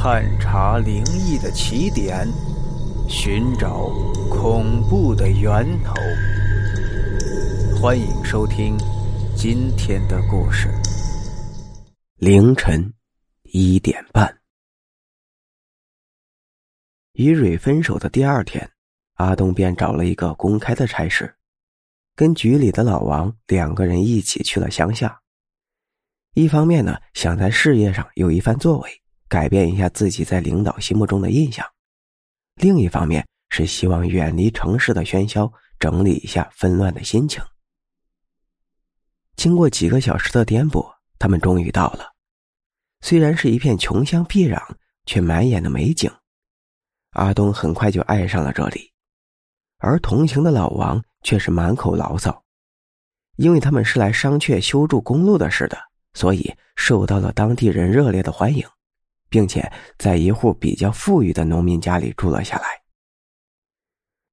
探查灵异的起点，寻找恐怖的源头。欢迎收听今天的故事。凌晨一点半，与蕊分手的第二天，阿东便找了一个公开的差事，跟局里的老王两个人一起去了乡下。一方面呢，想在事业上有一番作为。改变一下自己在领导心目中的印象，另一方面是希望远离城市的喧嚣，整理一下纷乱的心情。经过几个小时的颠簸，他们终于到了。虽然是一片穷乡僻壤，却满眼的美景。阿东很快就爱上了这里，而同行的老王却是满口牢骚，因为他们是来商榷修筑公路的事的，所以受到了当地人热烈的欢迎。并且在一户比较富裕的农民家里住了下来。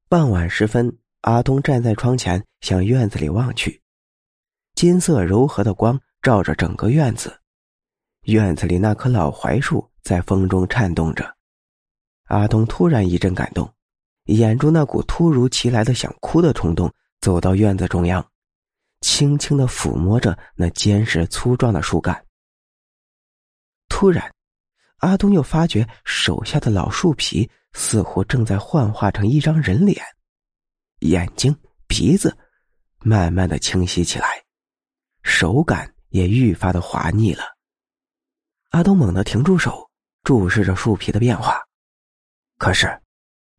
傍晚时分，阿东站在窗前，向院子里望去，金色柔和的光照着整个院子，院子里那棵老槐树在风中颤动着。阿东突然一阵感动，掩住那股突如其来的想哭的冲动，走到院子中央，轻轻的抚摸着那坚实粗壮的树干。突然。阿东又发觉手下的老树皮似乎正在幻化成一张人脸，眼睛、鼻子慢慢的清晰起来，手感也愈发的滑腻了。阿东猛地停住手，注视着树皮的变化，可是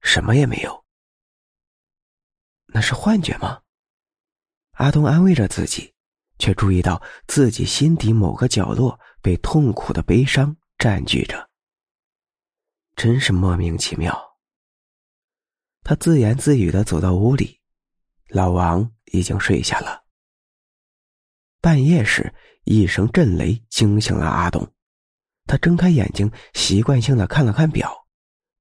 什么也没有。那是幻觉吗？阿东安慰着自己，却注意到自己心底某个角落被痛苦的悲伤。占据着，真是莫名其妙。他自言自语的走到屋里，老王已经睡下了。半夜时，一声震雷惊醒了阿东，他睁开眼睛，习惯性的看了看表，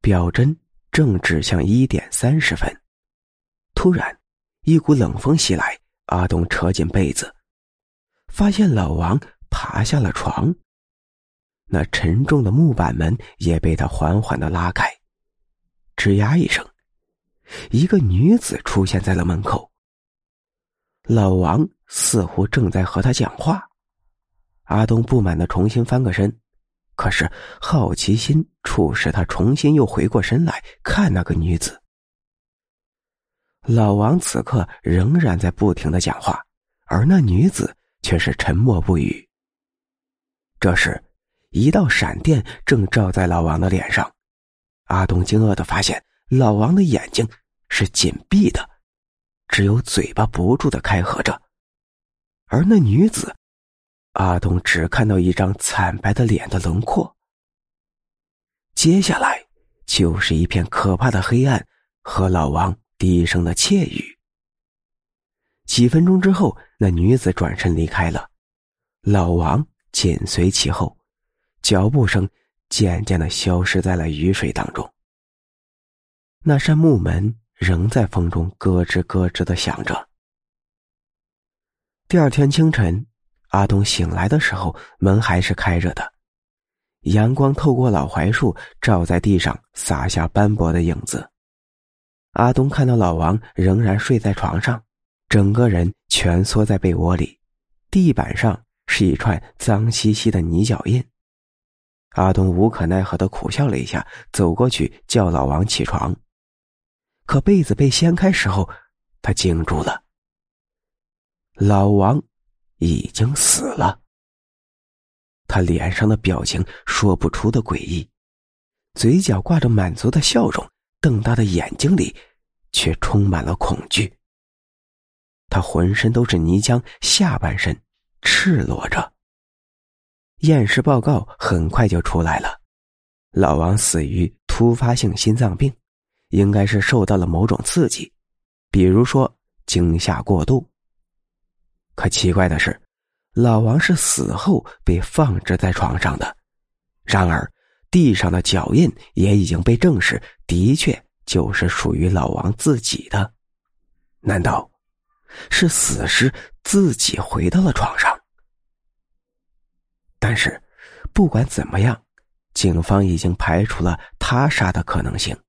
表针正指向一点三十分。突然，一股冷风袭来，阿东扯紧被子，发现老王爬下了床。那沉重的木板门也被他缓缓的拉开，吱呀一声，一个女子出现在了门口。老王似乎正在和他讲话，阿东不满的重新翻个身，可是好奇心促使他重新又回过身来看那个女子。老王此刻仍然在不停的讲话，而那女子却是沉默不语。这时。一道闪电正照在老王的脸上，阿东惊愕的发现，老王的眼睛是紧闭的，只有嘴巴不住的开合着，而那女子，阿东只看到一张惨白的脸的轮廓。接下来就是一片可怕的黑暗和老王低声的窃语。几分钟之后，那女子转身离开了，老王紧随其后。脚步声渐渐的消失在了雨水当中。那扇木门仍在风中咯吱咯吱的响着。第二天清晨，阿东醒来的时候，门还是开着的，阳光透过老槐树照在地上，洒下斑驳的影子。阿东看到老王仍然睡在床上，整个人蜷缩在被窝里，地板上是一串脏兮兮的泥脚印。阿东无可奈何的苦笑了一下，走过去叫老王起床。可被子被掀开时候，他惊住了。老王已经死了。他脸上的表情说不出的诡异，嘴角挂着满足的笑容，瞪大的眼睛里却充满了恐惧。他浑身都是泥浆，下半身赤裸着。验尸报告很快就出来了，老王死于突发性心脏病，应该是受到了某种刺激，比如说惊吓过度。可奇怪的是，老王是死后被放置在床上的，然而地上的脚印也已经被证实，的确就是属于老王自己的。难道是死尸自己回到了床上？但是，不管怎么样，警方已经排除了他杀的可能性。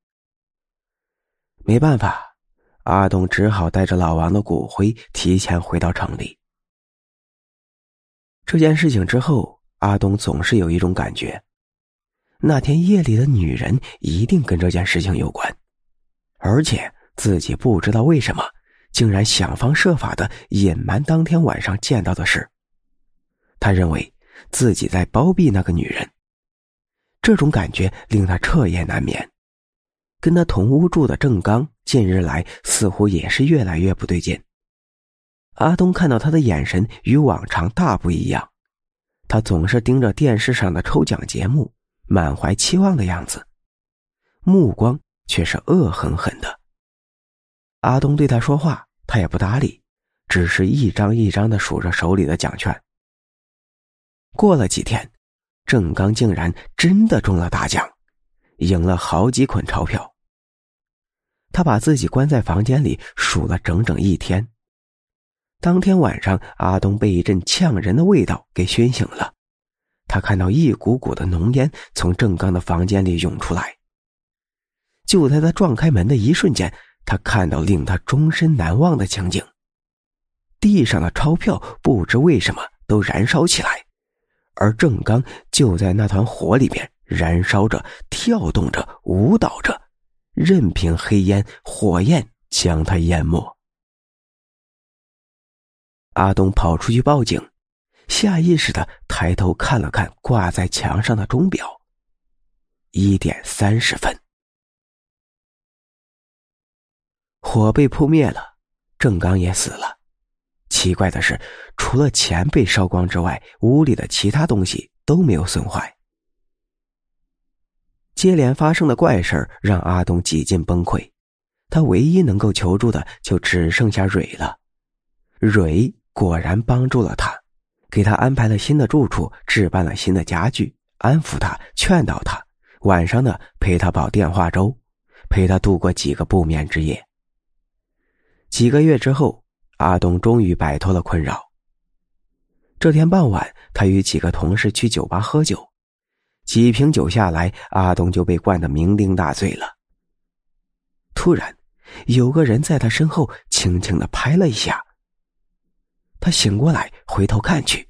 没办法，阿东只好带着老王的骨灰提前回到城里。这件事情之后，阿东总是有一种感觉，那天夜里的女人一定跟这件事情有关，而且自己不知道为什么，竟然想方设法的隐瞒当天晚上见到的事。他认为自己在包庇那个女人，这种感觉令他彻夜难眠。跟他同屋住的郑刚，近日来似乎也是越来越不对劲。阿东看到他的眼神与往常大不一样，他总是盯着电视上的抽奖节目，满怀期望的样子，目光却是恶狠狠的。阿东对他说话，他也不搭理，只是一张一张的数着手里的奖券。过了几天，郑刚竟然真的中了大奖，赢了好几捆钞票。他把自己关在房间里数了整整一天。当天晚上，阿东被一阵呛人的味道给熏醒了。他看到一股股的浓烟从郑刚的房间里涌出来。就在他撞开门的一瞬间，他看到令他终身难忘的情景：地上的钞票不知为什么都燃烧起来，而郑刚就在那团火里面燃烧着、跳动着、舞蹈着，任凭黑烟、火焰将他淹没。阿东跑出去报警，下意识的抬头看了看挂在墙上的钟表，一点三十分。火被扑灭了，郑刚也死了。奇怪的是，除了钱被烧光之外，屋里的其他东西都没有损坏。接连发生的怪事让阿东几近崩溃，他唯一能够求助的就只剩下蕊了，蕊。果然帮助了他，给他安排了新的住处，置办了新的家具，安抚他，劝导他，晚上呢陪他煲电话粥，陪他度过几个不眠之夜。几个月之后，阿东终于摆脱了困扰。这天傍晚，他与几个同事去酒吧喝酒，几瓶酒下来，阿东就被灌得酩酊大醉了。突然，有个人在他身后轻轻的拍了一下。他醒过来，回头看去，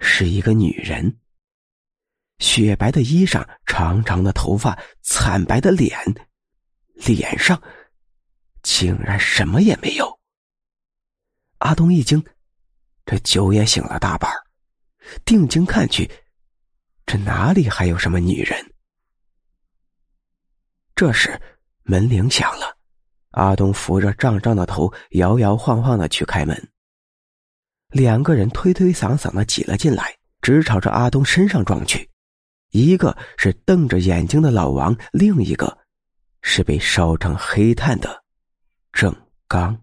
是一个女人。雪白的衣裳，长长的头发，惨白的脸，脸上竟然什么也没有。阿东一惊，这酒也醒了大半定睛看去，这哪里还有什么女人？这时门铃响了，阿东扶着胀胀的头，摇摇晃晃的去开门。两个人推推搡搡的挤了进来，直朝着阿东身上撞去。一个是瞪着眼睛的老王，另一个是被烧成黑炭的郑刚。